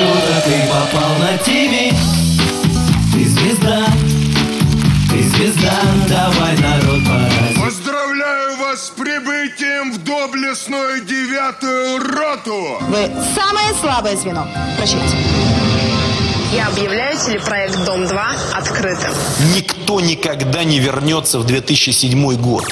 круто, ты попал на ТВ Ты звезда, ты звезда, давай народ поразим Поздравляю вас с прибытием в доблестную девятую роту! Вы самое слабое звено. Прощайте. Я объявляю телепроект «Дом-2» открытым. Никто никогда не вернется в 2007 год.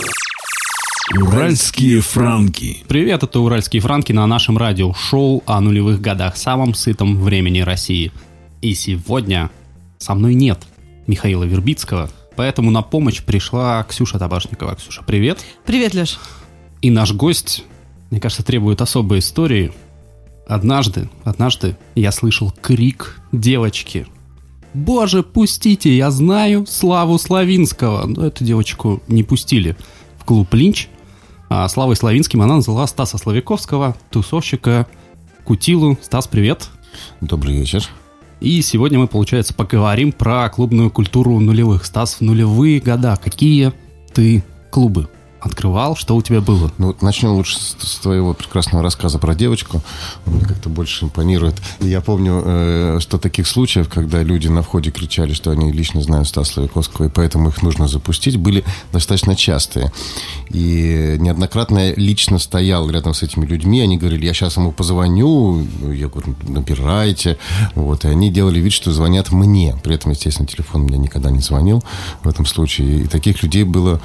Уральские франки. Привет, это «Уральские франки» на нашем радиошоу о нулевых годах, самом сытом времени России. И сегодня со мной нет Михаила Вербицкого, поэтому на помощь пришла Ксюша Табашникова. Ксюша, привет. Привет, Леш. И наш гость, мне кажется, требует особой истории. Однажды, однажды я слышал крик девочки. «Боже, пустите, я знаю Славу Славинского!» Но эту девочку не пустили в клуб «Линч», а Славой Славинским она назвала Стаса Славиковского, тусовщика Кутилу. Стас, привет. Добрый вечер. И сегодня мы, получается, поговорим про клубную культуру нулевых. Стас, в нулевые года какие ты клубы открывал? Что у тебя было? Ну, начнем лучше с, с твоего прекрасного рассказа про девочку. Он мне как-то больше импонирует. Я помню, э, что таких случаев, когда люди на входе кричали, что они лично знают Стаса Славиковского, и поэтому их нужно запустить, были достаточно частые. И неоднократно я лично стоял рядом с этими людьми, они говорили, я сейчас ему позвоню, я говорю, набирайте. Вот, и они делали вид, что звонят мне. При этом, естественно, телефон мне никогда не звонил в этом случае. И таких людей было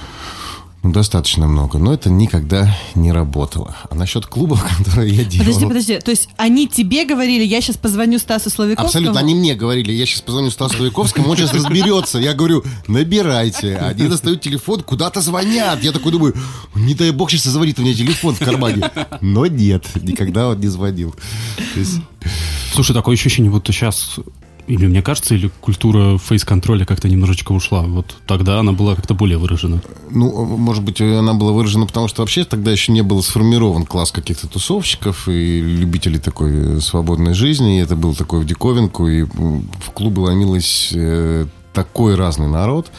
ну, достаточно много, но это никогда не работало. А насчет клубов, которые я делал... Подожди, подожди. То есть они тебе говорили, я сейчас позвоню Стасу Славиковскому? Абсолютно. Они мне говорили, я сейчас позвоню Стасу Славиковскому, он сейчас разберется. Я говорю, набирайте. Они достают телефон, куда-то звонят. Я такой думаю, не дай бог сейчас звонит, у меня телефон в кармане. Но нет, никогда он не звонил. То есть... Слушай, такое ощущение, вот сейчас или мне кажется, или культура фейс-контроля как-то немножечко ушла. Вот тогда она была как-то более выражена. Ну, может быть, она была выражена, потому что вообще тогда еще не был сформирован класс каких-то тусовщиков и любителей такой свободной жизни. И это был такой в диковинку, и в клубы ломилось э, такой разный народ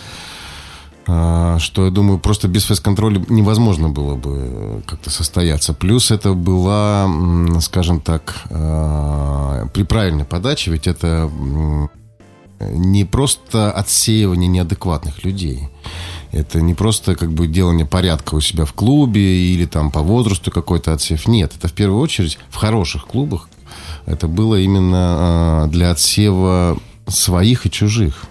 что, я думаю, просто без фейс-контроля невозможно было бы как-то состояться. Плюс это была, скажем так, а, при правильной подаче, ведь это не просто отсеивание неадекватных людей. Это не просто как бы делание порядка у себя в клубе или там по возрасту какой-то отсев. Нет, это в первую очередь в хороших клубах это было именно а, для отсева своих и чужих.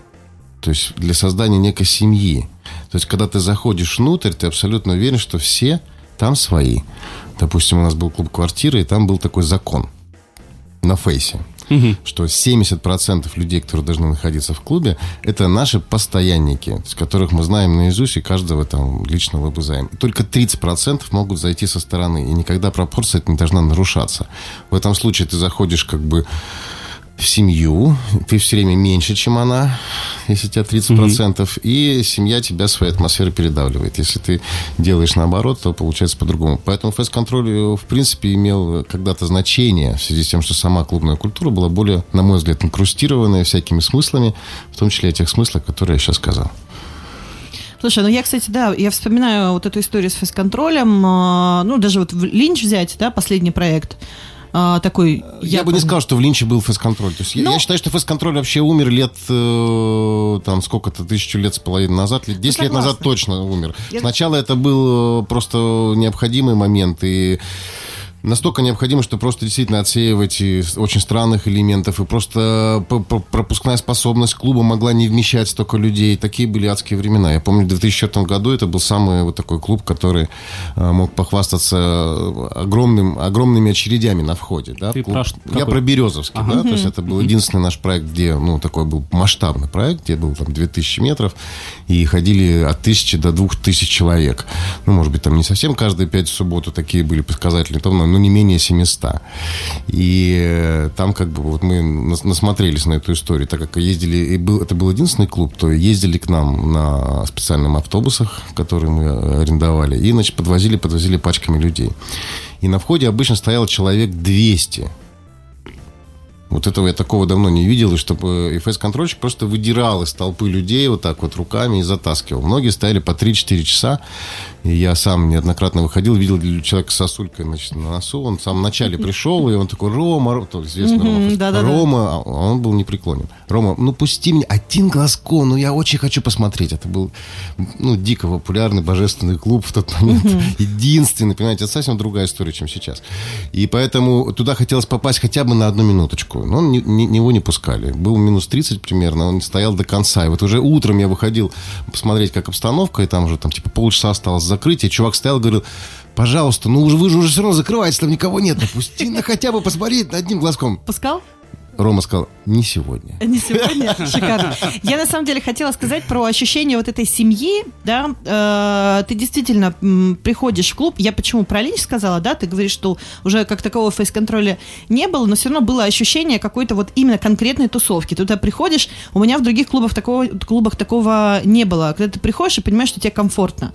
То есть для создания некой семьи. То есть, когда ты заходишь внутрь, ты абсолютно уверен, что все там свои. Допустим, у нас был клуб квартиры, и там был такой закон на фейсе. Угу. Что 70% людей, которые должны находиться в клубе, это наши постоянники, с которых мы знаем наизусть и каждого там лично выбызаем. Только 30% могут зайти со стороны, и никогда пропорция это не должна нарушаться. В этом случае ты заходишь как бы в семью, ты все время меньше, чем она, если у тебя 30%, mm-hmm. и семья тебя своей атмосферой передавливает. Если ты делаешь наоборот, то получается по-другому. Поэтому фейс-контроль, э, в принципе, имел когда-то значение в связи с тем, что сама клубная культура была более, на мой взгляд, инкрустированная всякими смыслами, в том числе и тех смыслах, которые я сейчас сказал. Слушай, ну я, кстати, да, я вспоминаю вот эту историю с фейс-контролем, а, ну даже вот Линч взять, да, последний проект, а, такой... Я, я бы не сказал, что в Линче был фейс-контроль. То есть Но... я, ну, я считаю, что фейс-контроль вообще умер лет, э, там, сколько-то, тысячу лет с половиной назад, лет 10 лет назад точно умер. Я... Сначала это был э, просто необходимый момент, и настолько необходимо, что просто действительно отсеивать очень странных элементов, и просто пропускная способность клуба могла не вмещать столько людей. Такие были адские времена. Я помню, в 2004 году это был самый вот такой клуб, который э, мог похвастаться огромным, огромными очередями на входе. Да, Ты клуб. Про Я про Березовский, ага. да, то есть это был единственный наш проект, где, ну, такой был масштабный проект, где был там 2000 метров, и ходили от 1000 до 2000 человек. Ну, может быть, там не совсем каждые пять в субботу такие были показатели, там, ну, не менее 700. И э, там как бы вот мы насмотрелись на эту историю, так как ездили, и был, это был единственный клуб, то ездили к нам на специальных автобусах, которые мы арендовали, и, значит, подвозили, подвозили пачками людей. И на входе обычно стояло человек 200 вот этого я такого давно не видел, и чтобы ФС-контрольщик просто выдирал из толпы людей вот так вот руками и затаскивал. Многие стояли по 3-4 часа, и я сам неоднократно выходил, видел человека с сосулькой значит, на носу. Он в самом начале пришел, и он такой, Рома, Рома», то известный Рома, да-да-да. Рома, а он был непреклонен. Рома, ну пусти меня один глазко, ну я очень хочу посмотреть. Это был, ну, дико популярный божественный клуб в тот момент. Единственный, понимаете, это совсем другая история, чем сейчас. И поэтому туда хотелось попасть хотя бы на одну минуточку. Но он, не- не- его не пускали. Был минус 30 примерно, он стоял до конца. И вот уже утром я выходил посмотреть, как обстановка, и там уже там типа полчаса осталось закрыть, и чувак стоял, говорил, пожалуйста, ну уже вы же уже все равно закрываете, там никого нет, ну пусти на хотя бы посмотреть одним глазком. Пускал? Рома сказал, не сегодня. Не сегодня? Шикарно. Я на самом деле хотела сказать про ощущение вот этой семьи, да, Э, ты действительно м, приходишь в клуб, я почему про Линч сказала, да, ты говоришь, что уже как такового фейс-контроля не было, но все равно было ощущение какой-то вот именно конкретной тусовки. Ты туда приходишь, у меня в других клубах такого, клубах такого не было. Когда ты приходишь и понимаешь, что тебе комфортно.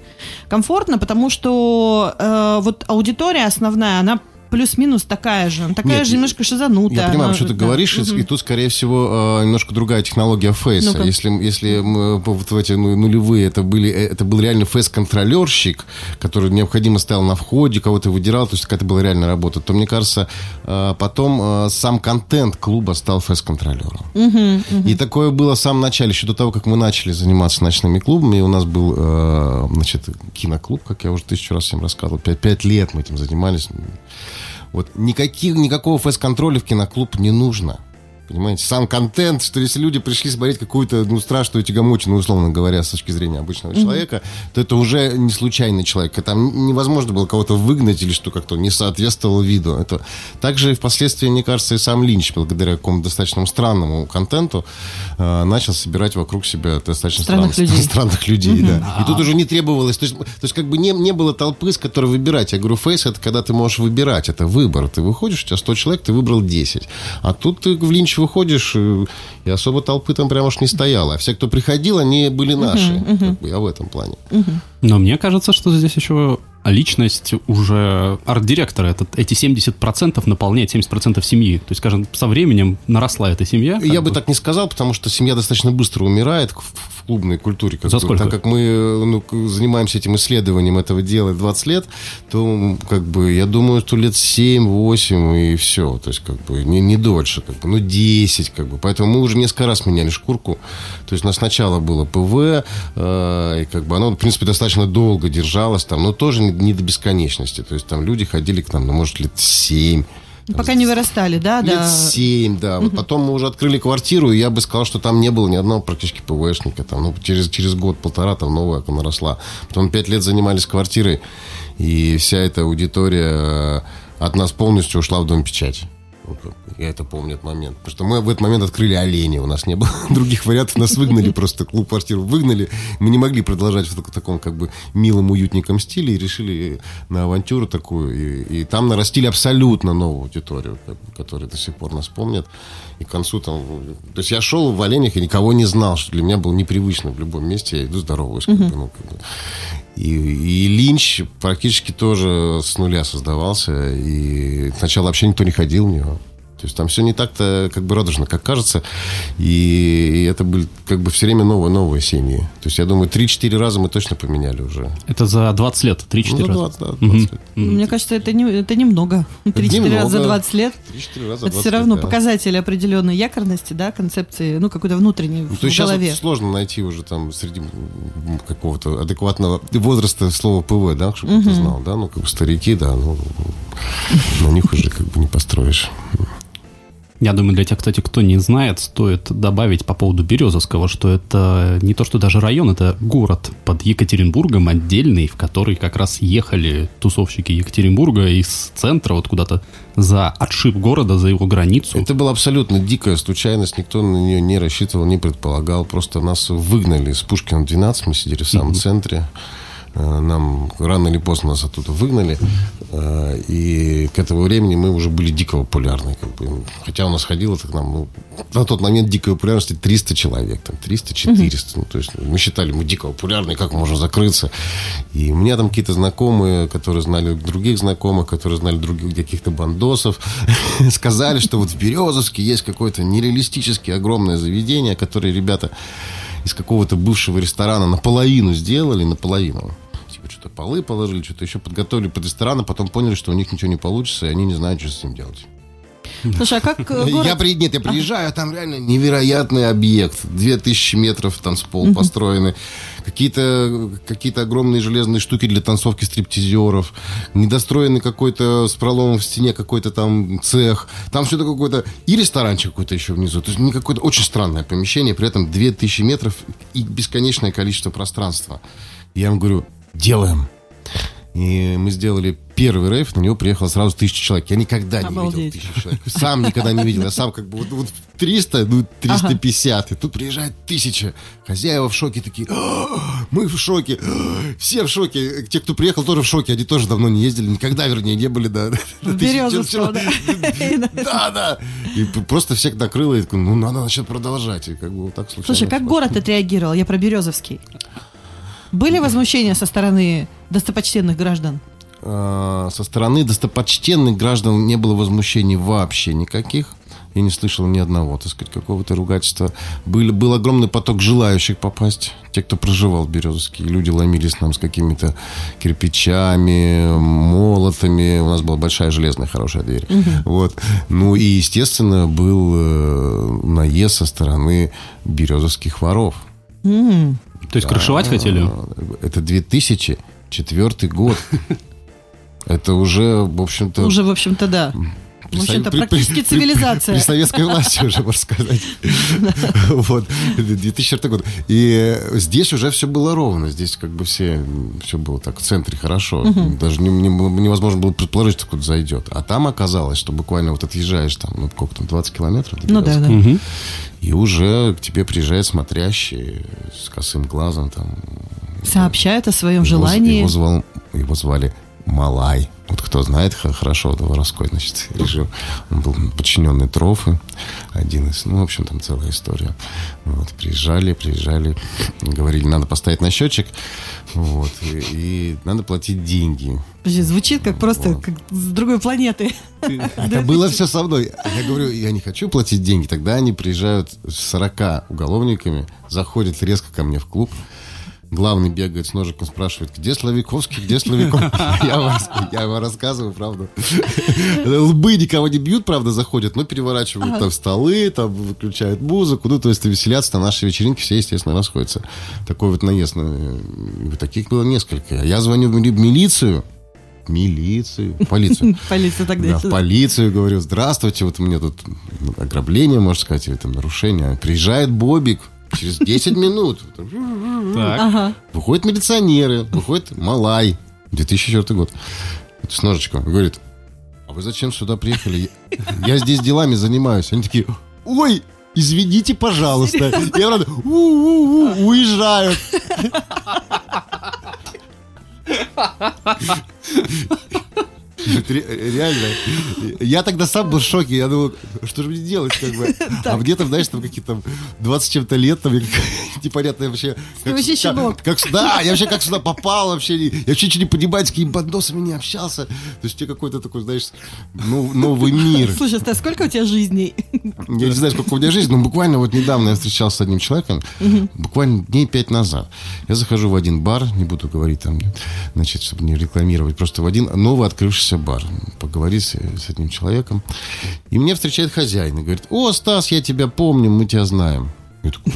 Комфортно, потому что э, вот аудитория основная, она плюс-минус такая же, такая Нет, же немножко шизанутая. Я понимаю, она- что ты да. говоришь, и- и тут, скорее всего, э, немножко другая технология фейса. Ну-ка. Если, если мы вот в эти ну, нулевые это, были, э, это был реально фейс-контролерщик, который необходимо стоял на входе, кого-то выдирал, то есть какая-то была реальная работа, то, мне кажется, э, потом э, сам контент клуба стал фейс-контролером. И такое было в самом начале, еще до того, как мы начали заниматься ночными клубами. У нас был, э, значит, киноклуб, как я уже тысячу раз всем рассказывал. Пять, пять лет мы этим занимались. Вот никаких, никакого фэс-контроля в киноклуб не нужно. Понимаете, сам контент, что если люди пришли смотреть какую-то ну, страшную тягомотину, условно говоря, с точки зрения обычного человека, то это уже не случайный человек. И Там невозможно было кого-то выгнать или что как-то не соответствовало виду. Это также впоследствии, мне кажется, и сам Линч, благодаря какому-то достаточно странному контенту, э, начал собирать вокруг себя достаточно Странных стран- людей. странных людей, да. И тут уже не требовалось, то есть, то есть как бы не, не было толпы, с которой выбирать. Я говорю, фейс это когда ты можешь выбирать, это выбор. Ты выходишь, у тебя 100 человек, ты выбрал 10. А тут ты в линч выходишь, э, и особо толпы там прямо уж не стояло. А все, кто приходил, они были наши. Как бы я в этом плане. Но мне кажется, что здесь еще личность уже арт-директора. Это, эти 70% наполняет 70% семьи. То есть, скажем, со временем наросла эта семья. Я бы так не сказал, потому что семья достаточно быстро умирает в, в клубной культуре. Как За бы. сколько? Так как мы ну, занимаемся этим исследованием этого дела 20 лет, то как бы я думаю, что лет 7-8 и все. То есть как бы не, не дольше, как бы, ну 10 как бы. Поэтому мы уже несколько раз меняли шкурку. То есть у нас сначала было ПВ, э, и как бы оно, в принципе, достаточно долго держалось там, но тоже не, не до бесконечности. То есть там люди ходили к нам, ну, может, лет 7 Пока не вырастали, да, Лет да. семь, да. Вот потом мы уже открыли квартиру, и я бы сказал, что там не было ни одного практически ПВшника. Там, ну, через, через год-полтора там новая она росла. Потом пять лет занимались квартирой, и вся эта аудитория э, от нас полностью ушла в дом печати. Я это помню этот момент. Потому что мы в этот момент открыли оленя. У нас не было других вариантов. Нас выгнали просто, клуб, квартиру выгнали. Мы не могли продолжать в так- таком как бы милом, уютненьком стиле. И решили на авантюру такую. И, и там нарастили абсолютно новую аудиторию, которая до сих пор нас помнит. И к концу там... То есть я шел в оленях и никого не знал, что для меня было непривычно в любом месте. Я иду здороваюсь. Как бы, ну, как бы. И, и Линч практически тоже с нуля создавался. И сначала вообще никто не ходил в него. То есть там все не так-то как бы радужно, как кажется. И, и это были как бы все время новые-новые семьи. То есть я думаю, 3-4 раза мы точно поменяли уже. Это за 20 лет, 3-4 Ну, раза. 20, да, 20 лет. Мне кажется, это, не, это немного. 3-4 раза за немного. 20 лет. 3-4 раза Это 20 все равно лет, да. показатель определенной якорности, да, концепции, ну, какой-то внутренней Ну, в то есть сейчас голове. вот сложно найти уже там среди какого-то адекватного возраста слово ПВ, да, чтобы ты знал, да, ну, как бы старики, да, ну, на них уже как бы не построишь. Я думаю, для тех, кстати, кто не знает, стоит добавить по поводу Березовского, что это не то, что даже район, это город под Екатеринбургом отдельный, в который как раз ехали тусовщики Екатеринбурга из центра вот куда-то за отшиб города, за его границу. Это была абсолютно дикая случайность, никто на нее не рассчитывал, не предполагал. Просто нас выгнали с Пушкина 12, мы сидели в самом центре. Э, Нам рано или поздно нас оттуда выгнали. Э, И к этому времени мы уже были дико популярны. Как бы. Хотя у нас ходило так нам, ну, на тот момент дикой популярности 300 человек, там 300-400. Ну, то есть мы считали, мы дико популярны, как можно закрыться. И у меня там какие-то знакомые, которые знали других знакомых, которые знали других каких-то бандосов, сказали, что вот в Березовске есть какое-то нереалистически огромное заведение, которое ребята из какого-то бывшего ресторана наполовину сделали, наполовину. Типа что-то полы положили, что-то еще подготовили под ресторан, а потом поняли, что у них ничего не получится, и они не знают, что с этим делать. Слушай, а как э, город... Я, при... Нет, я приезжаю, а там реально невероятный объект. 2000 метров танцпол построены. Какие-то какие огромные железные штуки для танцовки стриптизеров. Недостроенный какой-то с проломом в стене какой-то там цех. Там что-то какой-то... И ресторанчик какой-то еще внизу. То есть не какое-то очень странное помещение. При этом 2000 метров и бесконечное количество пространства. Я вам говорю, делаем. И мы сделали первый рейв, на него приехало сразу тысяча человек. Я никогда не Обалдеть. видел тысячу человек. Сам никогда не видел. Я сам как бы вот, вот 300, ну 350. И тут приезжает тысяча. Хозяева в шоке такие. «А, Мы в шоке. «А, Все в шоке. Те, кто приехал, тоже в шоке. Они тоже давно не ездили. Никогда, вернее, не были. Да, В Березовском, да. Да, да. И просто всех накрыло. И ну, надо, значит, продолжать. И как бы вот так случилось. Слушай, как город отреагировал? Я про Березовский. Были возмущения со стороны достопочтенных граждан? А, со стороны достопочтенных граждан не было возмущений вообще никаких. Я не слышал ни одного, так сказать, какого-то ругательства. Был, был огромный поток желающих попасть. Те, кто проживал в Березовске. Люди ломились нам с какими-то кирпичами, молотами. У нас была большая железная хорошая дверь. Вот. Ну и, естественно, был э, наезд со стороны березовских воров. То есть крышевать хотели? Это 2004 год. Это уже, в общем-то... Уже, в общем-то, да. В общем-то, при- практически при- при- цивилизация. При советской власти уже, можно сказать. Вот. 2004 год. И здесь уже все было ровно. Здесь как бы все, все было так в центре хорошо. Даже не- не- невозможно было предположить, что куда зайдет. А там оказалось, что буквально вот отъезжаешь там, ну, сколько там, 20 километров? Ну да, да. И уже к тебе приезжает смотрящий с косым глазом там, Сообщают о своем желании. его звал- его звали Малай. Вот кто знает хорошо вот воровской, значит, режим. Он был подчиненный Трофы, один из, ну, в общем, там целая история. Вот, приезжали, приезжали, говорили, надо поставить на счетчик, вот, и, и надо платить деньги. Подожди, Звучит как просто как с другой планеты. Это было все со мной. Я говорю, я не хочу платить деньги. Тогда они приезжают с 40 уголовниками, заходят резко ко мне в клуб. Главный бегает с ножиком, спрашивает, где Славиковский, где Славиков? Я вам, рассказываю, правда. Лбы никого не бьют, правда, заходят, но переворачивают там столы, там выключают музыку, ну, то есть веселятся на нашей вечеринке, все, естественно, расходятся. Такой вот наезд. и Таких было несколько. Я звоню в мили- милицию, милицию, полицию. Полиция тогда. Да, в полицию говорю, здравствуйте, вот у меня тут ограбление, можно сказать, или там нарушение. Приезжает Бобик через 10 минут. Так. Выходят милиционеры, выходит Малай, 2004 год, с ножичком, говорит, а вы зачем сюда приехали? Я здесь делами занимаюсь. Они такие, ой, извините, пожалуйста. Я правда, «У-у-у», уезжают. Ре- Реально. Я тогда сам был в шоке. Я думал, что же мне делать, как бы. А мне там, знаешь, там какие-то там 20 с чем-то лет, там, непонятно вообще. как- вообще как- щенок. да, я вообще как сюда попал вообще. Я вообще ничего не понимаю, с какими бандосами не общался. То есть у тебя какой-то такой, знаешь, нов- новый мир. Слушай, Стас, сколько у тебя жизней? Я не знаю, сколько у меня жизни, но буквально вот недавно я встречался с одним человеком, буквально дней пять назад. Я захожу в один бар, не буду говорить там, значит, чтобы не рекламировать, просто в один новый открывшийся бар. Поговорить с, с этим человеком. И мне встречает хозяин и говорит, о, Стас, я тебя помню, мы тебя знаем. Я такой,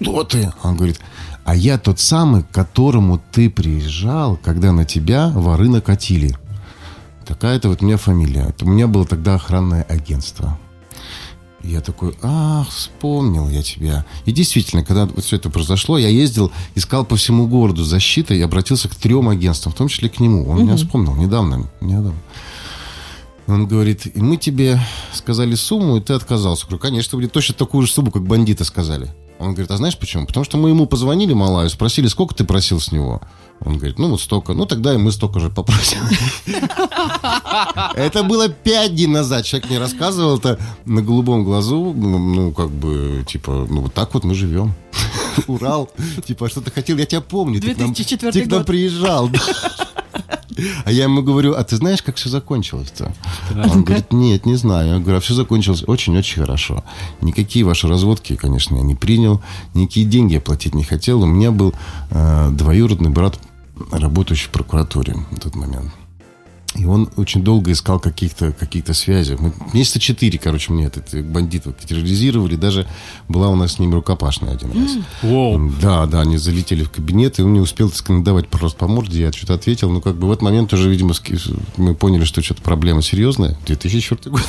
кто ты? Он говорит, а я тот самый, к которому ты приезжал, когда на тебя воры накатили. Такая-то вот у меня фамилия. У меня было тогда охранное агентство. Я такой, ах, вспомнил я тебя. И действительно, когда вот все это произошло, я ездил, искал по всему городу защиты и обратился к трем агентствам, в том числе к нему. Он меня вспомнил недавно, недавно. Он говорит, и мы тебе сказали сумму, и ты отказался. Я говорю, конечно, мне точно такую же сумму, как бандиты сказали. Он говорит, а знаешь почему? Потому что мы ему позвонили, Малаю, спросили, сколько ты просил с него? Он говорит, ну вот столько. Ну тогда и мы столько же попросим. Это было пять дней назад. Человек мне рассказывал это на голубом глазу. Ну, ну, как бы, типа, ну вот так вот мы живем. Урал. Типа, что ты хотел, я тебя помню. Ты к нам- 2004 Ты к нам год. приезжал. да. А я ему говорю, а ты знаешь, как все закончилось-то? Он говорит, нет, не знаю. Я говорю, а все закончилось очень-очень хорошо. Никакие ваши разводки, конечно, я не принял. Никакие деньги я платить не хотел. У меня был э, двоюродный брат, работающий в прокуратуре в тот момент. И он очень долго искал каких-то каких связей. Мы, месяца четыре, короче, мне этот бандит вот терроризировали. Даже была у нас с ним рукопашная один раз. Воу. Да, да, они залетели в кабинет, и он не успел надавать просто по морде, я что-то ответил. Ну, как бы в этот момент уже, видимо, мы поняли, что что-то проблема серьезная. 2004 год.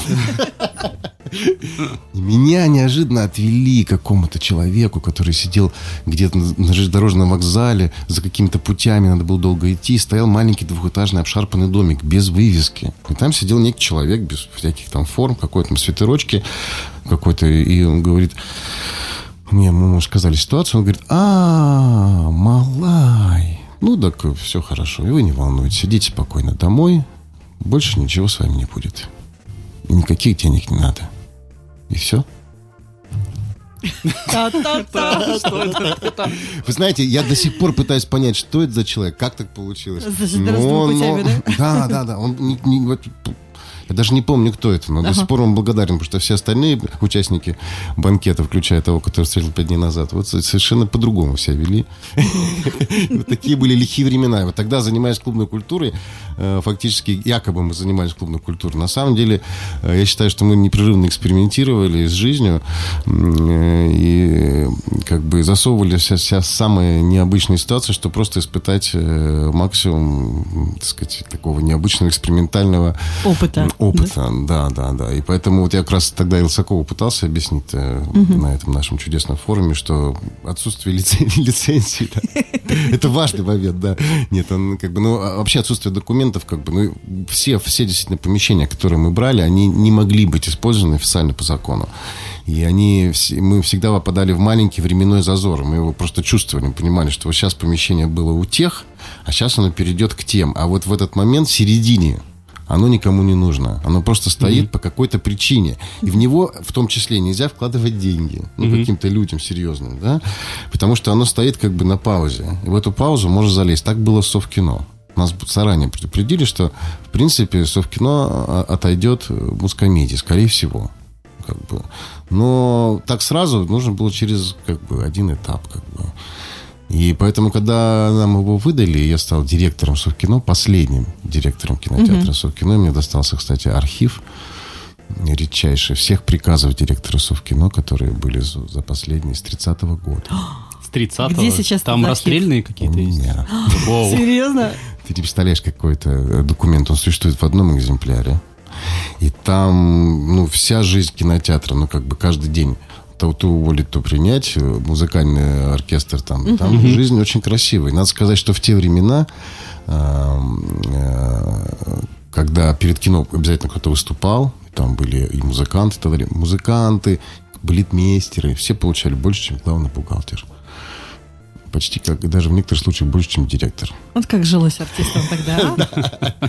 Меня неожиданно отвели какому-то человеку, который сидел где-то на железнодорожном вокзале, за какими-то путями, надо было долго идти. Стоял маленький двухэтажный обшарпанный домик без вывески. И там сидел некий человек без всяких там форм, какой-то там свитерочки какой-то. И он говорит, мне ему сказали ситуацию, он говорит, а, малай. Ну, так все хорошо, и вы не волнуйтесь, идите спокойно домой, больше ничего с вами не будет. И никаких денег не надо. И все. Вы знаете, я до сих пор пытаюсь понять, что это за человек, как так получилось. Да? Да, да, Он я даже не помню, кто это, но до сих пор он благодарен, потому что все остальные участники банкета, включая того, который встретил пять дней назад, вот совершенно по-другому себя вели. Вот такие были лихие времена. Вот тогда, занимаясь клубной культурой, э, фактически якобы мы занимались клубной культурой. На самом деле, э, я считаю, что мы непрерывно экспериментировали с жизнью э, и как бы засовывали вся, вся самые необычные ситуации, чтобы просто испытать максимум, так сказать, такого необычного экспериментального Опыта. Опыта, да, да, да. И поэтому вот я как раз тогда Илсакову пытался объяснить э, на этом нашем чудесном форуме, что отсутствие лицен- лицензии, да, это важный момент, да. Нет, он как бы, ну, а вообще отсутствие документов, как бы, ну, все, все действительно помещения, которые мы брали, они не могли быть использованы официально по закону. И они, мы всегда попадали в маленький временной зазор. Мы его просто чувствовали, понимали, что вот сейчас помещение было у тех, а сейчас оно перейдет к тем. А вот в этот момент, в середине, оно никому не нужно. Оно просто стоит по какой-то причине. И в него, в том числе, нельзя вкладывать деньги. Ну, каким-то людям серьезным, да? Потому что оно стоит как бы на паузе. И в эту паузу можно залезть. Так было в Совкино. Нас заранее предупредили, что, в принципе, Совкино а, отойдет в Мускомедии, скорее всего. Как бы. Но так сразу нужно было через как бы, один этап. Как бы. И поэтому, когда нам его выдали, я стал директором Совкино, последним директором кинотеатра Совкино. Мне достался, кстати, архив редчайший всех приказов директора Совкино, которые были за, последние с 30-го года. С 30 Где сейчас Там расстрельные какие-то есть? Нет. Серьезно? Ты не представляешь, какой-то э, документ, он существует в одном экземпляре. И там, ну, вся жизнь кинотеатра, ну, как бы каждый день то, то уволить, то принять, э, музыкальный оркестр там. Там жизнь очень красивая. И Надо сказать, что в те времена, э, э, когда перед кино обязательно кто-то выступал, там были и музыканты, и так далее. Музыканты, балетмейстеры, все получали больше, чем главный бухгалтер. Почти как, даже в некоторых случаях больше, чем директор. Вот как жилось артистам тогда, а?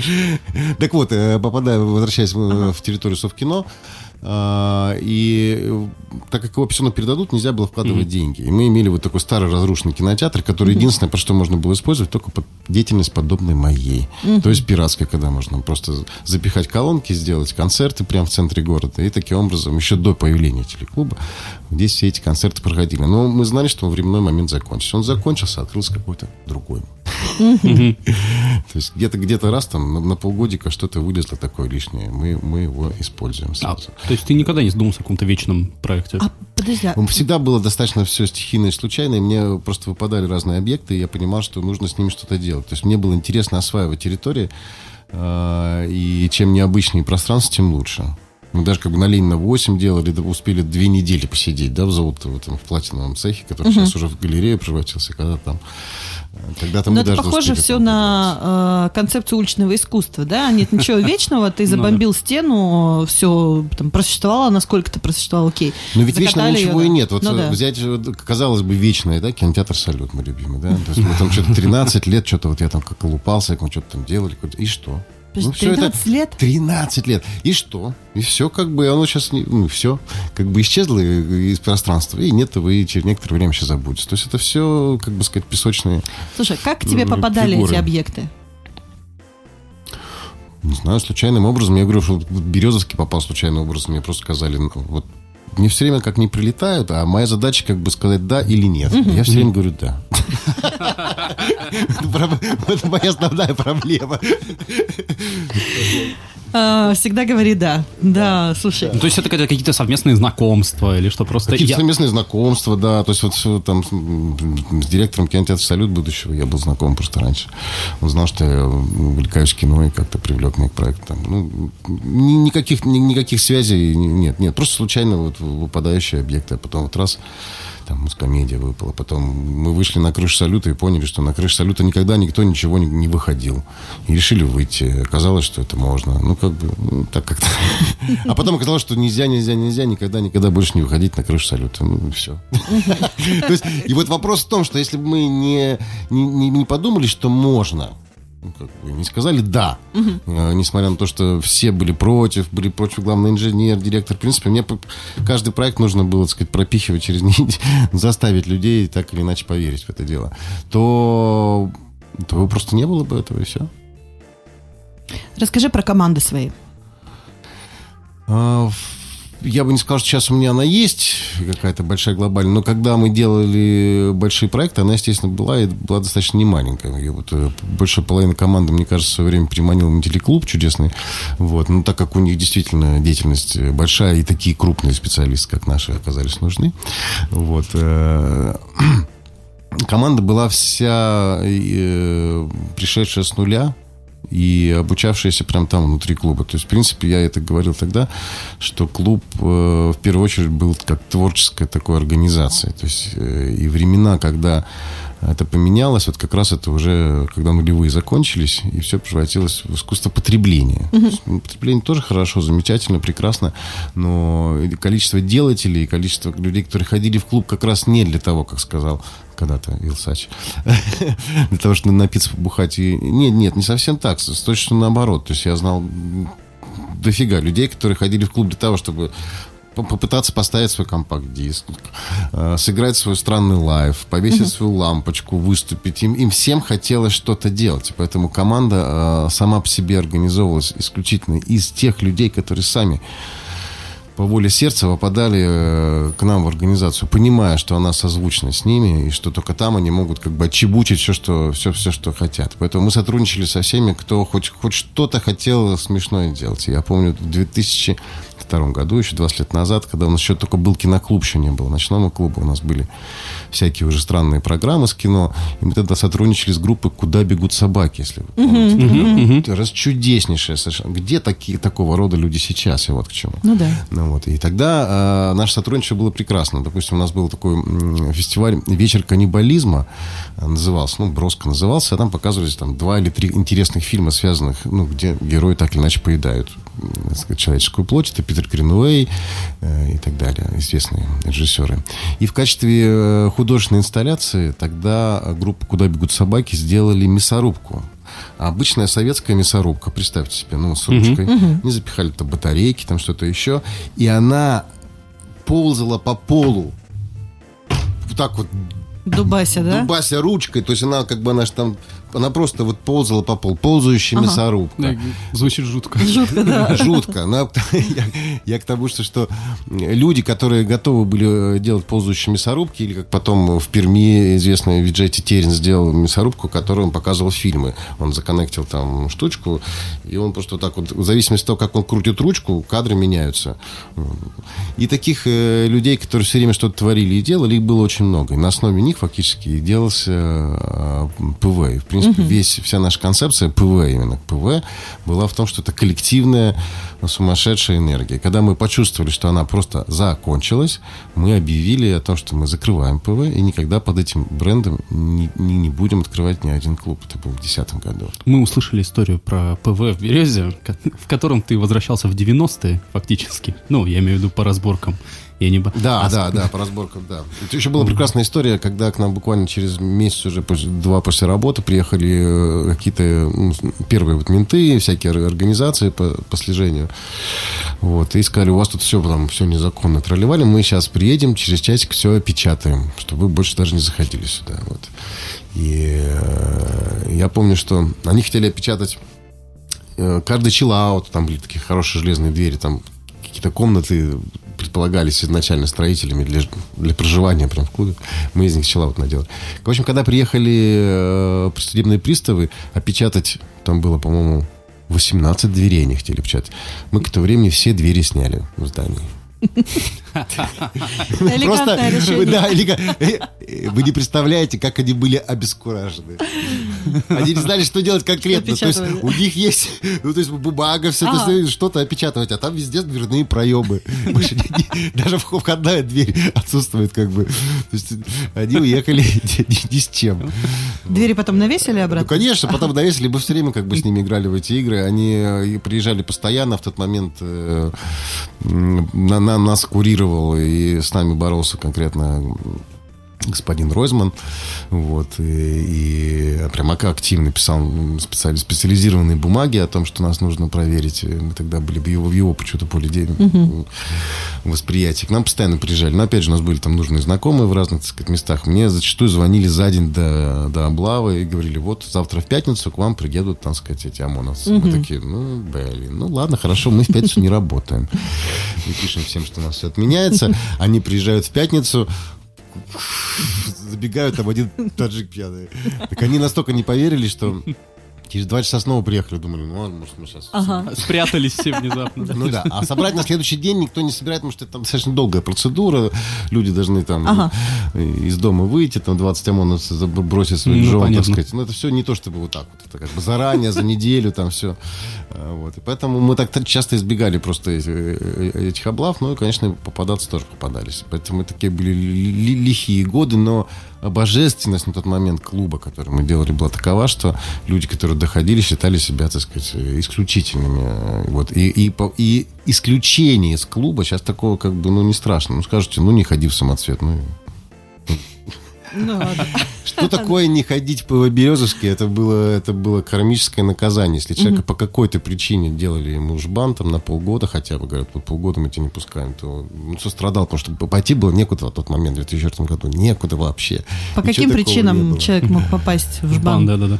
Так вот, попадая, возвращаясь в территорию Совкино, и э, так как его все равно передадут, нельзя было вкладывать деньги. И мы имели вот такой старый разрушенный кинотеатр, который единственное, про что можно было использовать, только под деятельность подобной моей. То есть пиратская, когда можно просто запихать колонки, сделать концерты прямо в центре города. И таким образом, еще до появления телеклуба, здесь все эти концерты проходили. Но мы знали, что временной момент закончится. Он закончился, открылся какой-то другой. То есть где-то где-то раз там на, на полгодика что-то вылезло такое лишнее. Мы, мы его используем А, сразу. То есть ты никогда не задумался о каком-то вечном проекте? А, подожди, а Всегда было достаточно все стихийно и случайно, и мне просто выпадали разные объекты, и я понимал, что нужно с ними что-то делать. То есть мне было интересно осваивать территории, э, и чем необычнее пространство, тем лучше. Мы даже как бы на Ленина 8 делали, успели две недели посидеть, да, в золото, в этом в платиновом цехе, который сейчас уже в галерее превратился, когда там... э, Когда-то мы Но это даже похоже успели все на э, концепцию уличного искусства, да? Нет ничего вечного, ты забомбил стену, все там просуществовало, насколько то просуществовало, окей. Но ведь вечного ничего и нет. Вот Ну э, взять, казалось бы, вечное, да, кинотеатр «Салют» мой любимый, да. То есть мы там что-то 13 лет, что-то вот я там как колупался, как мы что-то там делали, и что? Подожди, всё 13 лет? 13 лет. И что? И все, как бы, оно сейчас, не, ну, все, как бы исчезло из пространства, и нет его, и через некоторое время сейчас забудется. То есть это все, как бы сказать, песочные, Слушай, как к тебе М, попадали фигуры. эти объекты? не знаю, случайным образом. Я говорю, что Березовский попал случайным образом. Мне просто сказали, ну, вот мне все время как не прилетают, а моя задача как бы сказать да или нет. Я все время говорю да. Это моя основная проблема. А, всегда говори да. Да, слушай. Ну, то есть это какие-то- какие-то совместные знакомства или что просто... Какие-то я- совместные знакомства, да. То есть вот там с, с директором кинотеатра «Салют» будущего я был знаком просто раньше. Он знал, что я увлекаюсь кино и как-то привлек меня к проекту. Там, ну, ни- никаких, ни- никаких связей нет. Нет, просто случайно вот выпадающие объекты. А потом вот раз там мускомедия выпала. Потом мы вышли на крышу «Салюта» и поняли, что на крышу «Салюта» никогда никто ничего не, не выходил. И решили выйти. Оказалось, что это можно. Ну, как бы, ну, так как-то. А потом оказалось, что нельзя, нельзя, нельзя никогда, никогда больше не выходить на крышу «Салюта». Ну, и все. То есть, и вот вопрос в том, что если бы мы не, не, не- не подумали, что можно, как бы не сказали «да», э, несмотря на то, что все были против, были против главный инженер, директор. В принципе, мне каждый проект нужно было, так сказать, пропихивать через них, заставить людей так или иначе поверить в это дело. То, то просто не было бы этого, и все. Расскажи про команды свои. А, в- Я бы не сказал, что сейчас у меня она есть, какая-то большая глобальная, но когда мы делали большие проекты, она, естественно, была и была достаточно немаленькая. И вот э, большая половина команды, мне кажется, в свое время приманил на телеклуб чудесный. Вот. Но так как у них действительно деятельность большая, и такие крупные специалисты, как наши, оказались нужны. Вот. э, Команда была вся э, пришедшая с нуля, и обучавшиеся прям там внутри клуба. То есть, в принципе, я это говорил тогда, что клуб э, в первую очередь был как творческая такой организация. То есть, э, и времена, когда это поменялось, вот как раз это уже, когда нулевые закончились, и все превратилось в искусство потребления. То есть, ну, Потребление тоже хорошо, замечательно, прекрасно, но количество делателей, и количество людей, которые ходили в клуб как раз не для того, как сказал когда-то Вилсач, для того, чтобы напиться, бухать. И... Нет, нет, не совсем так, точно наоборот. То есть я знал дофига людей, которые ходили в клуб для того, чтобы по- попытаться поставить свой компакт-диск, э, сыграть свой странный live, повесить свою лампочку, выступить. Им, им всем хотелось что-то делать. И Поэтому команда э, сама по себе организовывалась исключительно из тех людей, которые сами по воле сердца попадали э, к нам в организацию, понимая, что она созвучна с ними, и что только там они могут как бы отчебучить все, что, все, все, что хотят. Поэтому мы сотрудничали со всеми, кто хоть, хоть что-то хотел смешное делать. Я помню, в 2002 году, еще 20 лет назад, когда у нас еще только был киноклуб, еще не было ночного клуба, у нас были всякие уже странные программы с кино, и мы тогда сотрудничали с группой «Куда бегут собаки», если вы помните. Расчудеснейшая совершенно. Где такие, такого рода люди сейчас, и вот к чему. Ну да. Ну вот, и тогда э, наше сотрудничество было прекрасно. Допустим, у нас был такой м, фестиваль «Вечер каннибализма», э, назывался, ну, броско назывался, а там показывались там два или три интересных фильма, связанных, ну, где герои так или иначе поедают сказать, человеческую плоть. Это Питер Гринуэй э, и так далее, известные режиссеры. И в качестве э, художественной инсталляции тогда группа «Куда бегут собаки» сделали мясорубку. А Обычная советская мясорубка, представьте себе, ну, с ручкой. Не запихали там батарейки, там что-то еще. И она ползала по полу. Вот так вот, Дубася, да? дубася ручкой. То есть она как бы, она ж там, она просто вот ползала по полу. Ползающая мясорубка. Да, Звучит жутко. Жутко, да. Жутко. Но я, я к тому, что, что люди, которые готовы были делать ползающие мясорубки, или как потом в Перми известный Виджей Тетерин сделал мясорубку, которую он показывал фильмы. Он законнектил там штучку, и он просто вот так вот, в зависимости от того, как он крутит ручку, кадры меняются. И таких э, людей, которые все время что-то творили и делали, их было очень много. И на основе них фактически делался э, ПВ. И, в принципе, принципе, весь, вся наша концепция ПВ именно, ПВ, была в том, что это коллективная сумасшедшая энергия. Когда мы почувствовали, что она просто закончилась, мы объявили о том, что мы закрываем ПВ и никогда под этим брендом не, не, не будем открывать ни один клуб. Это было в 2010 году. Мы услышали историю про ПВ в Березе, в котором ты возвращался в 90-е фактически. Ну, я имею в виду по разборкам. Я не... Да, А да, да, по разборкам, да. Это еще была прекрасная история, когда к нам буквально через месяц уже, после- два после работы, приехали э, какие-то ну, первые вот менты, всякие ор- организации по, по слежению. Вот, и сказали, у вас тут все, там, все незаконно тролливали, мы сейчас приедем, через часик все опечатаем, чтобы вы больше даже не заходили сюда. Вот. И э, я помню, что они хотели опечатать э, каждый чиллаут, там были такие хорошие железные двери, там какие-то комнаты предполагались изначально строителями для, для проживания прям в клубе. Мы из них чиллаут наделали. В общем, когда приехали э, судебные приставы, опечатать, там было, по-моему, 18 дверей они хотели печатать. Мы к этому времени все двери сняли в здании. Решение. да, э, вы не представляете, как они были обескуражены. Они не знали, что делать конкретно. То есть у них есть, ну, то есть бумага, все что-то опечатывать, а там везде дверные проемы. Даже вх- входная дверь отсутствует, как бы. То есть они уехали ни, с чем. Двери потом навесили Ну, обратно? конечно, потом навесили, мы все время как бы с ними играли в эти игры. Они э, приезжали постоянно. В тот момент э, на, на- нас курировал и с нами боролся конкретно господин Ройзман. Вот, и, и прям ак- активно писал специали- специализированные бумаги о том, что нас нужно проверить. Мы тогда были в его, в его почему-то поле де- восприятия. К нам постоянно приезжали. Но опять же, у нас были там нужные знакомые в разных, так сказать, местах. Мне зачастую звонили за день до, до облавы и говорили, вот завтра в пятницу к вам приедут, так сказать, эти ОМОНовцы. Мы такие, ну, блин, ну ладно, хорошо, мы в пятницу не работаем. И пишем всем, что у нас все отменяется. Они приезжают в пятницу, забегают, там один таджик пьяный. Так они настолько не поверили, что через два часа снова приехали. Думали, ну ладно, может, мы сейчас... Спрятались все внезапно. Ну да, а собрать на следующий день никто не собирает, потому что это там достаточно долгая процедура. Люди должны там из дома выйти, там 20 ОМОНовцев заб- бросить своих Ну, жен, так сказать. Ну это все не то, чтобы вот так вот. Это как бы заранее, за неделю там все. Вот. И поэтому мы так часто избегали просто эти- э, этих облав, ну и, конечно, попадаться тоже попадались. Поэтому такие были ли- ли- лихие годы, но божественность на тот момент клуба, который мы делали, была такова, что люди, которые доходили, считали себя, так сказать, исключительными. Вот. И, и, и исключение из клуба сейчас такого как бы, ну, не страшно. Ну, скажете, ну, не ходи в самоцвет. Ну, Ну, ладно. что такое не ходить по Березовске? Это было, это было кармическое наказание. Если человека по какой-то причине делали ему жбан там, на полгода хотя бы, говорят, вот полгода мы тебя не пускаем, то он страдал, потому что пойти было некуда в тот момент, в 2004 году. Некуда вообще. По Ничего каким причинам человек мог попасть в Бан, жбан? да-да-да.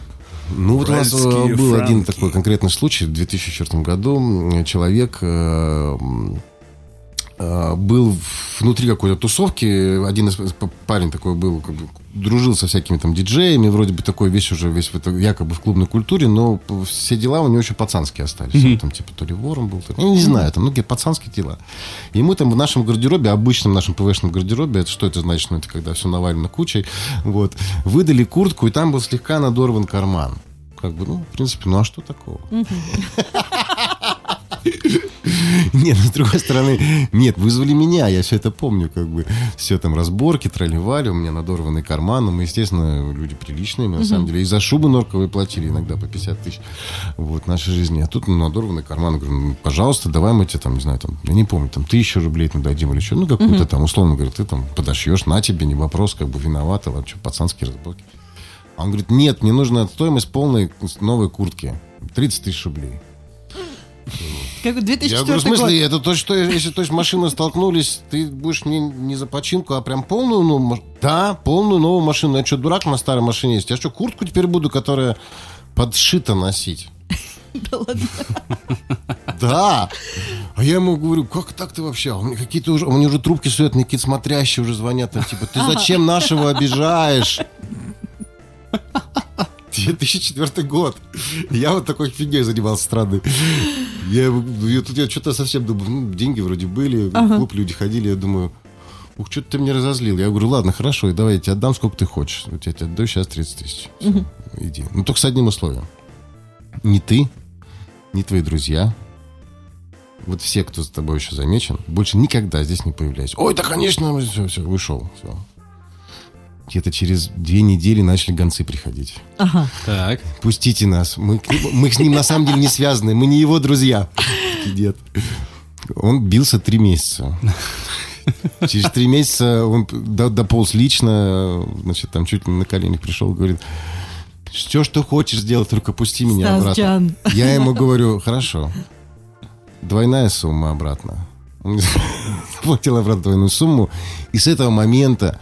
Ну, вот у нас э, был один франки. такой конкретный случай в 2004 году. Человек э, был внутри какой-то тусовки. Один из парень такой был, как бы, дружил со всякими там диджеями, вроде бы такой весь уже, весь в это, якобы в клубной культуре, но все дела у него еще пацанские остались. Он там типа то ли вором был, то ли- я не знаю, там, какие пацанские дела. И мы там в нашем гардеробе, обычном нашем ПВшном гардеробе, это что это значит? Ну, это когда все навалено кучей, вот, выдали куртку, и там был слегка надорван карман. Как бы, ну, в принципе, ну а что такого? Нет, ну, с другой стороны, нет, вызвали меня, я все это помню, как бы, все там разборки, тролливали, у меня надорванный карман, ну, мы, естественно, люди приличные, мы, на самом деле, и за шубы норковые платили иногда по 50 тысяч, вот, нашей жизни, а тут, ну, надорванный карман, говорю, ну, пожалуйста, давай мы тебе, там, не знаю, там, я не помню, там, тысячу рублей мы дадим или что, ну, какую-то там, условно говоря, ты там подошьешь, на тебе, не вопрос, как бы, виновата, что, пацанские разборки. А он говорит, нет, мне нужна стоимость полной новой куртки, 30 тысяч рублей. Как бы Я 2004 говорю, в смысле, год. это то, что если то есть машины столкнулись, ты будешь не, не за починку, а прям полную новую Да, полную новую машину. Я что, дурак на старой машине есть? Я что, куртку теперь буду, которая подшита носить? Да. А я ему говорю, как так ты вообще? У меня какие-то уже, у меня уже трубки суют, мне какие-то смотрящие уже звонят, там, типа, ты зачем нашего обижаешь? 2004 год. Я вот такой фигней занимался странной. Я, я тут я что-то совсем думаю, ну, деньги вроде были, в клуб люди ходили, я думаю, Ух, что ты мне разозлил. Я говорю, ладно, хорошо, давай я тебе отдам, сколько ты хочешь. Вот я тебе отдаю сейчас 30 тысяч. Всё, Иди. Ну, только с одним условием. Не ты, не твои друзья, вот все, кто за тобой еще замечен, больше никогда здесь не появляйся. Ой, да, конечно, все, все, вышел. Все. Где-то через две недели начали гонцы приходить. Ага. Так. Пустите нас. Мы, мы с ним на самом деле не связаны. Мы не его друзья. Дед. Он бился три месяца. Через три месяца он до- дополз лично, значит, там чуть ли не на коленях пришел, говорит, все, что хочешь сделать, только пусти меня Стас обратно. Джан. Я ему говорю, хорошо, двойная сумма обратно. Он заплатил обратно двойную сумму. И с этого момента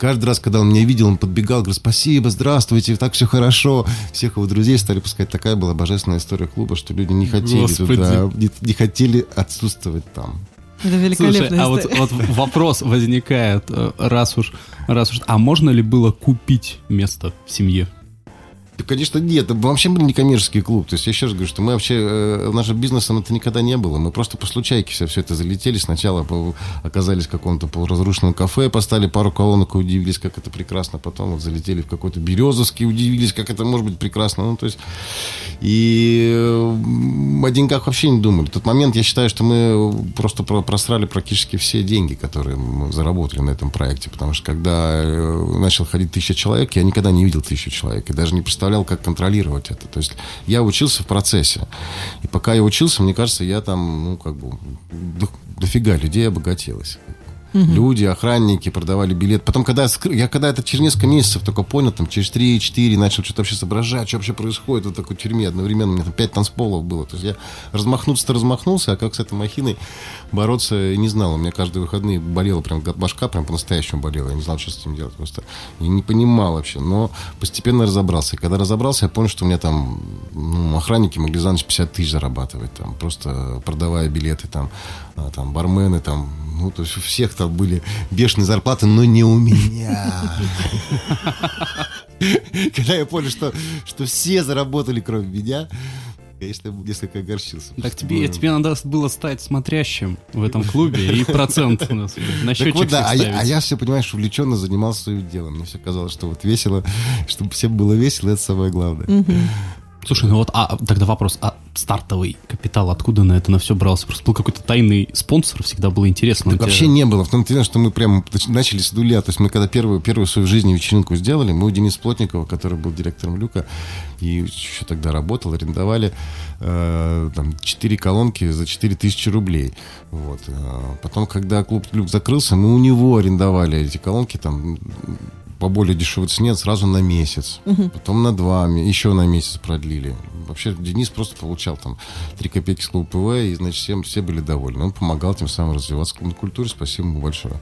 Каждый раз, когда он меня видел, он подбегал, говорит, спасибо, здравствуйте, так все хорошо. Всех его друзей стали пускать. Такая была божественная история клуба, что люди не хотели Господи. туда, не, не хотели отсутствовать там. Это Слушай, великолепная а вот, история. вот вопрос возникает, э, раз уж, раз уж, а можно ли было купить место в семье? Да, конечно, нет. Это вообще был некоммерческий клуб. То есть я еще раз говорю, что мы вообще, э, нашим бизнесом это никогда не было. Мы просто по случайке все, все это залетели. Сначала оказались в каком-то полуразрушенном кафе, поставили пару колонок и удивились, как это прекрасно. Потом вот залетели в какой-то Березовский, удивились, как это может быть прекрасно. Ну, то есть... И э, о деньгах вообще не думали. В тот момент я считаю, что мы просто про- просрали практически все деньги, которые мы заработали на этом проекте. Потому что когда э, начал ходить тысяча человек, я никогда не видел тысячу человек. И даже не представлял, как контролировать это. То есть я учился в процессе. И пока я учился, мне кажется, я там, ну, как бы, до- дофига людей обогатилось. Люди, охранники продавали билет. Потом, когда я, когда это через несколько месяцев только понял, там, через 3-4 начал что-то вообще соображать, что вообще происходит в такой тюрьме. Одновременно у меня там 5 танцполов было. То есть я размахнуться-то размахнулся, а как с этой махиной бороться не знал. У меня каждые выходные болела прям башка, прям по-настоящему болела. Я не знал, что с этим делать. Просто я не понимал вообще. Но постепенно разобрался. И когда разобрался, я понял, что у меня там ну, охранники могли за ночь 50 тысяч зарабатывать. Там, просто продавая билеты, там, а, там бармены, там, ну, то есть у всех там были бешеные зарплаты, но не у меня. Когда я понял, что, что все заработали, кроме меня, конечно, я несколько огорчился. Так тебе, тебе надо было стать смотрящим в этом клубе и процент у нас на Так счетчик вот, да, а я, а я все, понимаешь, увлеченно занимался своим делом. Мне все казалось, что вот весело, чтобы всем было весело, это самое главное. Слушай, ну вот, а тогда вопрос, а стартовый капитал откуда на это на все брался? Просто был какой-то тайный спонсор, всегда было интересно. Так вообще тебя- не было. В том-то и дело, что мы прям нач- начали с нуля. То есть мы когда первую, первую свою в жизни вечеринку сделали, мы у Дениса Плотникова, который был директором Люка, и еще тогда работал, арендовали э, там 4 колонки за 4 тысячи рублей. Вот. А Потом, когда клуб Люк закрылся, мы у него арендовали эти колонки там по более дешевой цене сразу на месяц. Потом на два, еще на месяц продлили. Вообще Денис просто получал там 3 копейки с клуба ПВ, и, значит, всем, все были довольны. Он помогал тем самым развиваться клубной культуре. Спасибо ему большое.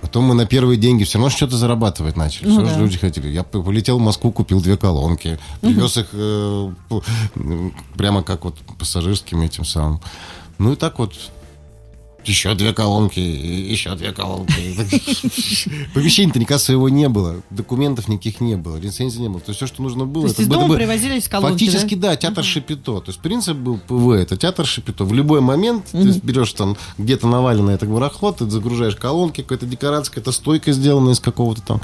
Потом мы на первые деньги все равно что-то зарабатывать начали. Все же люди хотели. Я полетел в Москву, купил две колонки. Привез их э, прямо как вот пассажирским этим самым. Ну и так вот еще две колонки, еще две колонки. Помещения-то никак своего не было, документов никаких не было, лицензии не было. То есть все, что нужно было, То есть это из дома бы- привозились колонки, Фактически, да, театр Шапито. То есть принцип был ПВ, это театр Шапито. В любой момент ты берешь там где-то навалено это барахло, ты загружаешь колонки, какая-то декорация, какая-то стойка сделана из какого-то там,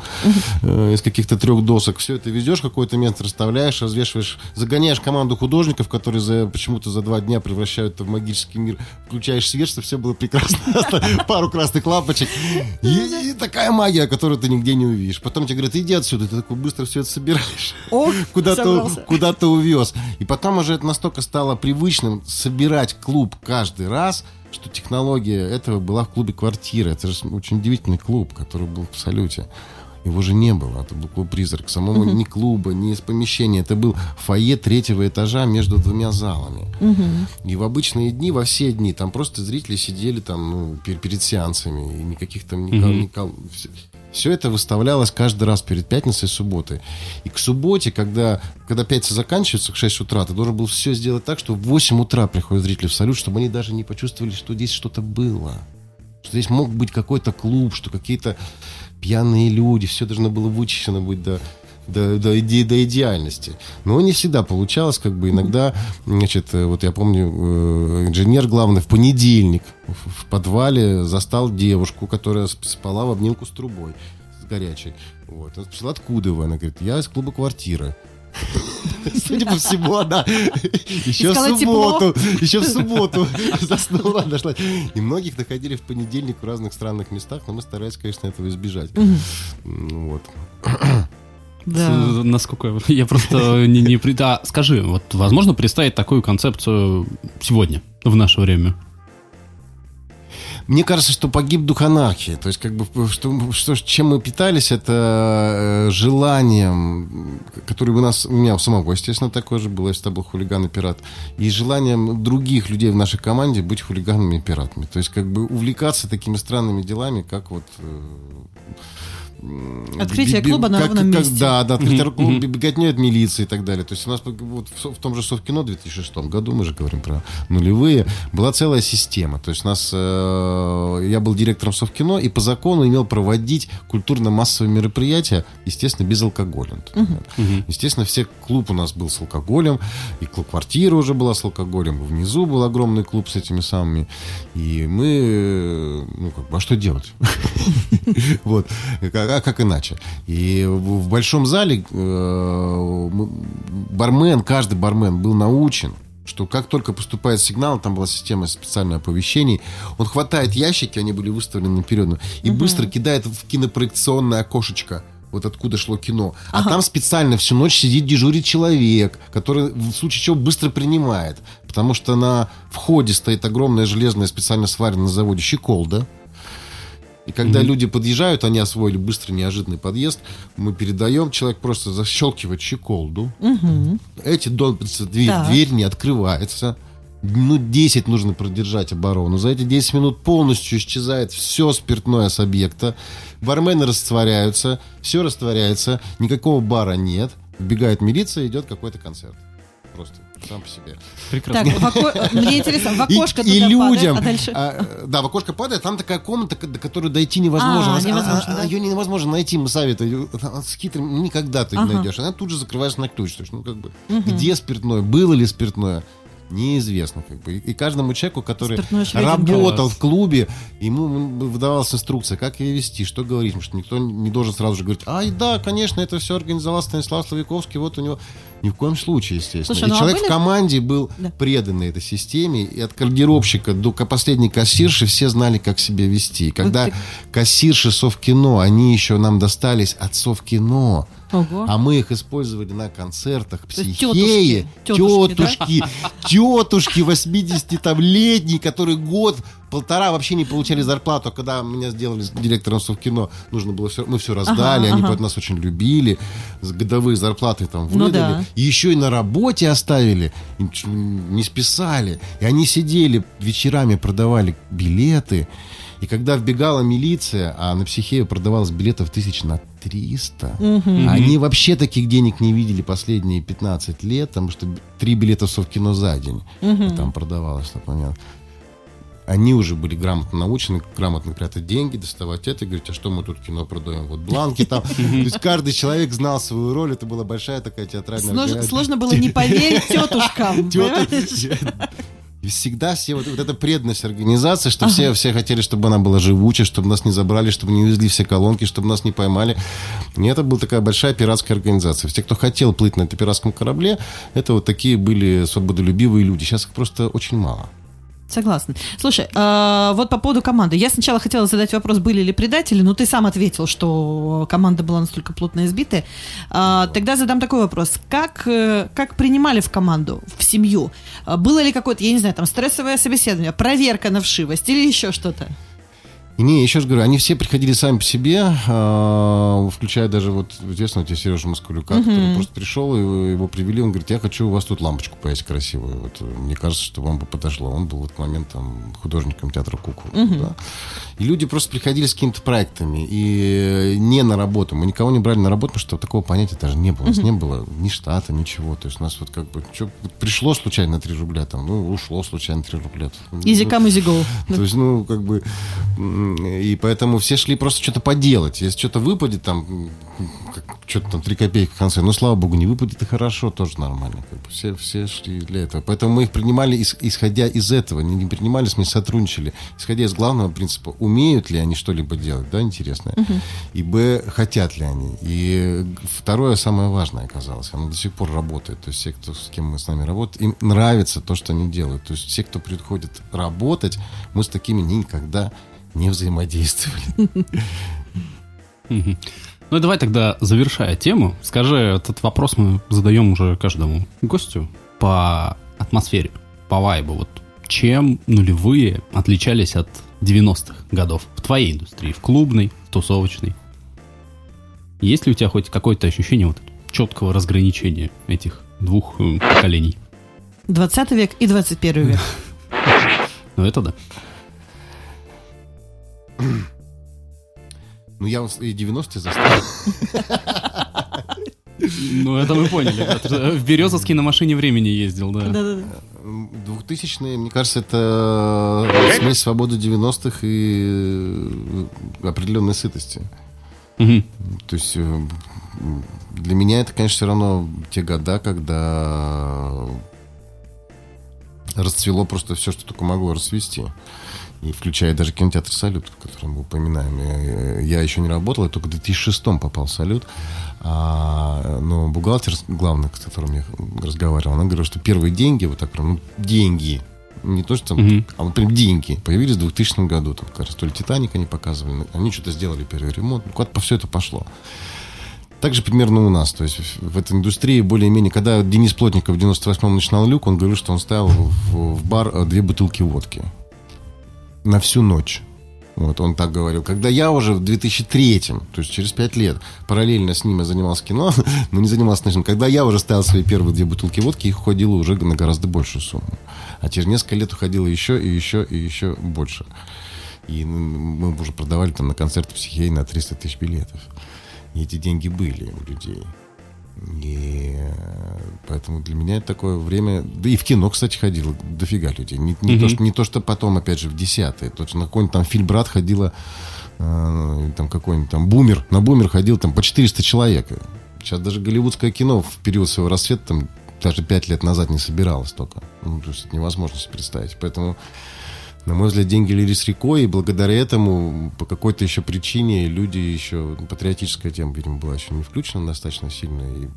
э, из каких-то трех досок. Все это везешь, какое-то место расставляешь, развешиваешь, загоняешь команду художников, которые почему-то за два дня превращают это в магический мир. Включаешь свет, чтобы все было прекрасно. Пару красных лампочек. И, такая магия, которую ты нигде не увидишь. Потом тебе говорят, иди отсюда. Ты такой быстро все это собираешь куда-то, куда-то увез. И потом уже это настолько стало привычным собирать клуб каждый раз, что технология этого была в клубе «Квартира». Это же очень удивительный клуб, который был в «Салюте». Его же не было. Это был клуб «Призрак». Самого ни клуба, ни из помещения. Это был фойе третьего этажа между двумя залами. И в обычные дни, во все дни, там просто зрители сидели там, ну, пер- перед сеансами. И никаких там... никол- все это выставлялось каждый раз перед пятницей и субботой. И к субботе, когда, когда пятница заканчивается, к 6 утра, ты должен был все сделать так, что в 8 утра приходят зрители в салют, чтобы они даже не почувствовали, что здесь что-то было. Что здесь мог быть какой-то клуб, что какие-то пьяные люди, все должно было вычищено быть до, до, до, иде- до идеальности. Но не всегда получалось, как бы иногда, значит, э, вот я помню, э, инженер главный в понедельник в, подвале застал девушку, которая сп- спала в обнимку с трубой, с горячей. Вот. Он спросил, откуда вы? Она говорит, я из клуба «Квартира». Судя по всему, она еще в субботу, еще в субботу заснула, дошла. И многих находили в понедельник в разных странных местах, но мы старались, конечно, этого избежать. М, Вот. Да. Насколько я- я просто не, не при- А скажи, вот возможно представить такую концепцию сегодня, в наше время? Мне кажется, что погиб дух анархии. То есть, как бы, что, что, чем мы питались, это э, желанием, которое у нас, у меня у самого, естественно, такое же было, если это был хулиган и пират, и желанием других людей в нашей команде быть хулиганами и пиратами. То есть, как бы, увлекаться такими странными делами, как вот... Открытие би- би- клуба на как- ровном как- месте. Да, да, открытие клуба, беготней от милиции и так далее. То есть у нас вот в, в том же Совкино в 2006 году, мы же говорим про нулевые, была целая система. То есть у нас, э, я был директором Совкино и по закону имел проводить культурно-массовые мероприятия, естественно, без алкоголя. Естественно, все клуб у нас был с алкоголем, и квартира уже была с алкоголем, и внизу был огромный клуб с этими самыми. И мы, ну, как бы, а что делать? Вот. А как иначе? И в большом зале э, бармен, каждый бармен был научен, что как только поступает сигнал, там была система специальных оповещений, он хватает ящики, они были выставлены наперед, и быстро кидает в кинопроекционное окошечко вот откуда шло кино. А там специально всю ночь сидит дежурит человек, который в случае чего быстро принимает. Потому что на входе стоит огромная железная специально сваренная на заводе щеколда. И когда люди подъезжают, они освоили быстрый неожиданный подъезд, мы передаем, человек просто защелкивает щеколду. Эти долбятся, дверь, Так. дверь не открывается. Минут 10 нужно продержать оборону. За эти 10 минут полностью исчезает все спиртное с объекта. Бармены растворяются, все растворяется, никакого бара нет. Вбегает милиция, идет какой-то концерт. Просто сам по себе. Прекрасно. Так, в око- мне интересно, в окошко и, людям. падает, а дальше? а, да, в окошко падает, там такая комната, до которой дойти невозможно. А, Она- невозможно, да. Ее невозможно найти, мы сами это с хитрым никогда ты не найдешь. Она тут же закрывается на ключ. То есть, ну, как бы, где спиртное, было ли спиртное, неизвестно. Как бы. И, каждому человеку, который работал в клубе, ему выдавалась инструкция, как ее вести, что говорить, потому что никто не должен сразу же говорить, ай, да, конечно, это все организовал Станислав Славиковский, вот у него... Ни в коем случае, естественно. Слушай, и ну а человек были- в команде был Да. преданный этой системе, и от гардеробщика до последней кассирши все знали, как себя вести. Когда ты- кассирши Совкино, они еще нам достались от Совкино, Ого. а мы их использовали на концертах психеи, тетушки, тетушки, тетушки 80 там летние, которые год полтора вообще не получали зарплату, а когда меня сделали директором Совкино, нужно было все, мы все раздали, Ага, они ага. нас очень любили, годовые зарплаты там Ну выдали, да. и еще и на работе оставили, не списали, и они сидели вечерами продавали билеты. И когда вбегала милиция, а на психею продавалось билетов тысяч на 300, они вообще таких денег не видели последние 15 лет, потому что три билета в Совкино за день там продавалось, так понятно. Они уже были грамотно научены, грамотно прятать деньги, доставать это, и говорить, а что мы тут кино продаем? Вот бланки там. То есть каждый человек знал свою роль, это была большая такая театральная... Сложно было не поверить тетушкам. И всегда все вот, вот эта преданность организации, что все, все хотели, чтобы она была живучей, чтобы нас не забрали, чтобы не увезли все колонки, чтобы нас не поймали. И это была такая большая пиратская организация. Все, кто хотел плыть на этом пиратском корабле, это вот такие были свободолюбивые люди. Сейчас их просто очень мало. Согласна. Слушай, а, вот по поводу команды. Я сначала хотела задать вопрос, были ли предатели, но ты сам ответил, что команда была настолько плотно избитая. А, Тогда задам такой вопрос. Как, э, как принимали в команду, в семью? Было ли какое-то, я не знаю, там стрессовое собеседование, проверка на вшивость или еще что-то? Не, еще раз говорю, они все приходили сами по себе, а, включая даже вот, известно, тебе Сережа Москалюка, который просто пришел, и его привели, он говорит, я хочу у вас тут лампочку повесить красивую. Вот, мне кажется, что вам бы подошло. Он был в этот момент там художником театра Куку. да. И люди просто приходили с какими-то проектами, и не на работу. Мы никого не брали на работу, потому что такого понятия даже не было. У нас не было ни штата, ничего. То есть у нас вот как бы, чё, пришло случайно 3 рубля, там, ну, ушло случайно 3 рубля. Ну, come, easy go. то есть, ну, как бы, и поэтому все шли просто что-то поделать. Если что-то выпадет, там, что-то там 3 копейки в конце. Но, слава богу, не выпадет и хорошо, тоже нормально. Как бы все, все шли для этого. Поэтому мы их принимали, ис- исходя из этого. Не, не принимали, с ними сотрудничали. Исходя из главного принципа, умеют ли они что-либо делать, да, интересное. И, б, хотят ли они. И второе, самое важное оказалось. Оно до сих пор работает. То есть все, кто, с кем мы с нами работаем, им нравится то, что они делают. То есть все, кто приходит работать, мы с такими никогда не взаимодействовали. Ну и давай тогда, завершая тему, скажи, этот вопрос мы задаем уже каждому гостю по атмосфере, по вайбу. Вот чем нулевые отличались от 90-х годов в твоей индустрии, в клубной, в тусовочной? Есть ли у тебя хоть какое-то ощущение вот четкого разграничения этих двух э, поколений? 20 век и 21 век. Ну это да. Ну, я и 90-е заставил. Ну это мы поняли. же В Березовский на машине времени ездил, да. Да-да-да. 2000-е, мне кажется, это смесь свободы 90-х и э, определенной сытости. То есть э, для меня это, конечно, все равно те года, когда расцвело просто все, что только могло расцвести. И включая даже кинотеатр «Салют», о котором мы упоминаем. Я, я еще не работал, я только в 2006 попал в «Салют». А, но бухгалтер главный, с которым я разговаривал, она говорила, что первые деньги, вот так прям, ну, деньги, не то, что там, Мгм. а вот прям деньги появились в 2000 году. Там, как раз то ли «Титаник» они показывали, они что-то сделали первый ремонт, ну, куда-то по все это пошло. Так же примерно у нас. То есть в- в этой индустрии более-менее... Когда Денис Плотников в 98-м начинал люк, он говорил, что он ставил в, в бар э, две бутылки водки. На всю ночь. Вот он так говорил. Когда я уже в 2003-м, то есть через пять лет, параллельно с ним я занимался кино, но не занимался ночным. Когда я уже ставил свои первые две бутылки водки, их уходило уже на гораздо большую сумму. А через несколько лет уходило еще и еще и еще больше. И мы уже продавали там на концерты психей на 300 тысяч билетов. И эти деньги были у людей. И поэтому для меня это такое время... Да и в кино, кстати, ходило дофига людей. Не, не то, что, не то, что потом, опять же, в десятые. Точно на какой-нибудь там фильм «Брат» ходило э, там какой-нибудь там «Бумер». На «Бумер» ходил там по 400 человек. Сейчас даже голливудское кино в период своего рассвета там даже пять лет назад не собиралось только. Ну, то есть это невозможно себе представить. Поэтому на мой взгляд, деньги лились рекой, и благодаря этому по какой-то еще причине люди еще... ну, Патриотическая тема, видимо, была еще не включена достаточно сильно. И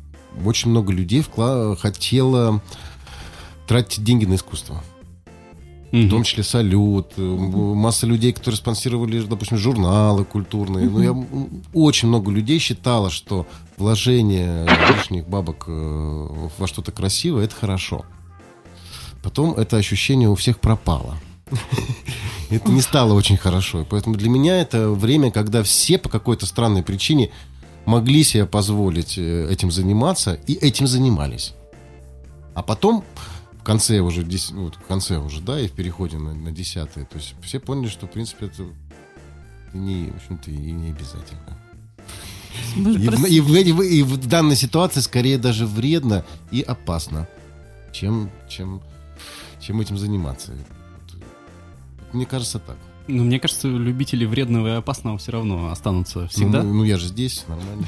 очень много людей вкла- хотело тратить деньги на искусство. В том числе «Салют», э, масса людей, которые спонсировали, допустим, журналы культурные. Ну, я, очень много людей считало, что вложение лишних бабок э, во что-то красивое – это хорошо. Потом это ощущение у всех пропало. Это не стало очень хорошо. И Поэтому для меня это время, когда все по какой-то странной причине могли себе позволить э, этим заниматься и этим занимались. А потом в конце уже, вот в конце уже, да, и в переходе на, на десятые, то есть все поняли, что, в принципе, это не, в общем-то, и не обязательно. Может, И в, и в и в данной ситуации скорее даже вредно и опасно, чем, чем, чем этим заниматься. Мне кажется так. Ну, мне кажется, любители вредного и опасного все равно останутся всегда. Ну, ну, я же здесь, нормально.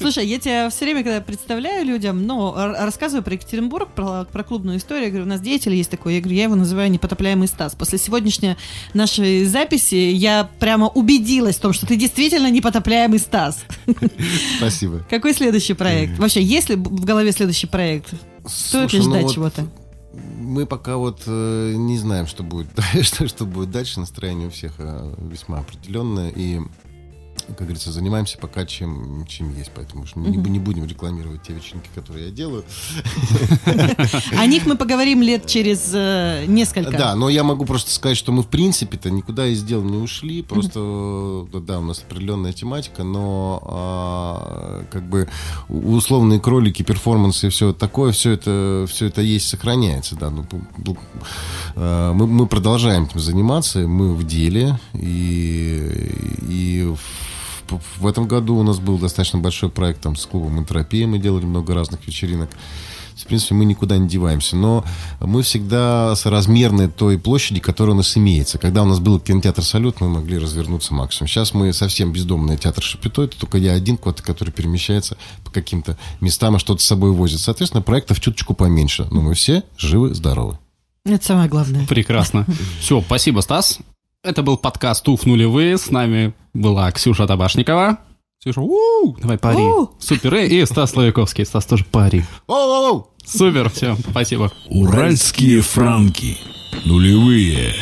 Слушай, я тебя все время, когда представляю людям, ну, р- рассказываю про Екатеринбург, про, про клубную историю, я говорю, у нас деятель есть такой, я говорю, я его называю непотопляемый Стас. После сегодняшней нашей записи я прямо убедилась в том, что ты действительно непотопляемый Стас. Спасибо. Какой следующий проект? Вообще, есть ли в голове следующий проект? Стоит ли Слушай, ну ждать чего-то? Мы пока вот э, не знаем, что будет, что, что будет дальше. Настроение у всех э, весьма определенное. И, как говорится, занимаемся пока чем, чем есть. Поэтому уж не, не будем рекламировать те вечеринки, которые я делаю. О них мы поговорим лет через э, несколько. Да, но я могу просто сказать, что мы, в принципе-то, никуда из дел не ушли. Просто, э, да, у нас определенная тематика, но а, как бы условные кролики, перформансы и все такое, все это, все это есть, сохраняется, да. Ну, а, мы, мы продолжаем этим заниматься, мы в деле, и, и в в этом году у нас был достаточно большой проект там с клубом «Энтропия». Мы делали много разных вечеринок. В принципе, мы никуда не деваемся. Но мы всегда соразмерны той площади, которая у нас имеется. Когда у нас был кинотеатр «Салют», мы могли развернуться максимум. Сейчас мы совсем бездомный театр «Шапито». Это только я один кот, который перемещается по каким-то местам и что-то с собой возит. Соответственно, проектов чуточку поменьше. Но мы все живы, здоровы. Это самое главное. Прекрасно. Все, спасибо, Стас. Это был подкаст «Туф нулевые». С нами была Ксюша Табашникова. Ксюша, у давай пари. Супер. И Стас Славиковский. Стас тоже пари. Супер, все, спасибо. Уральские франки. Нулевые.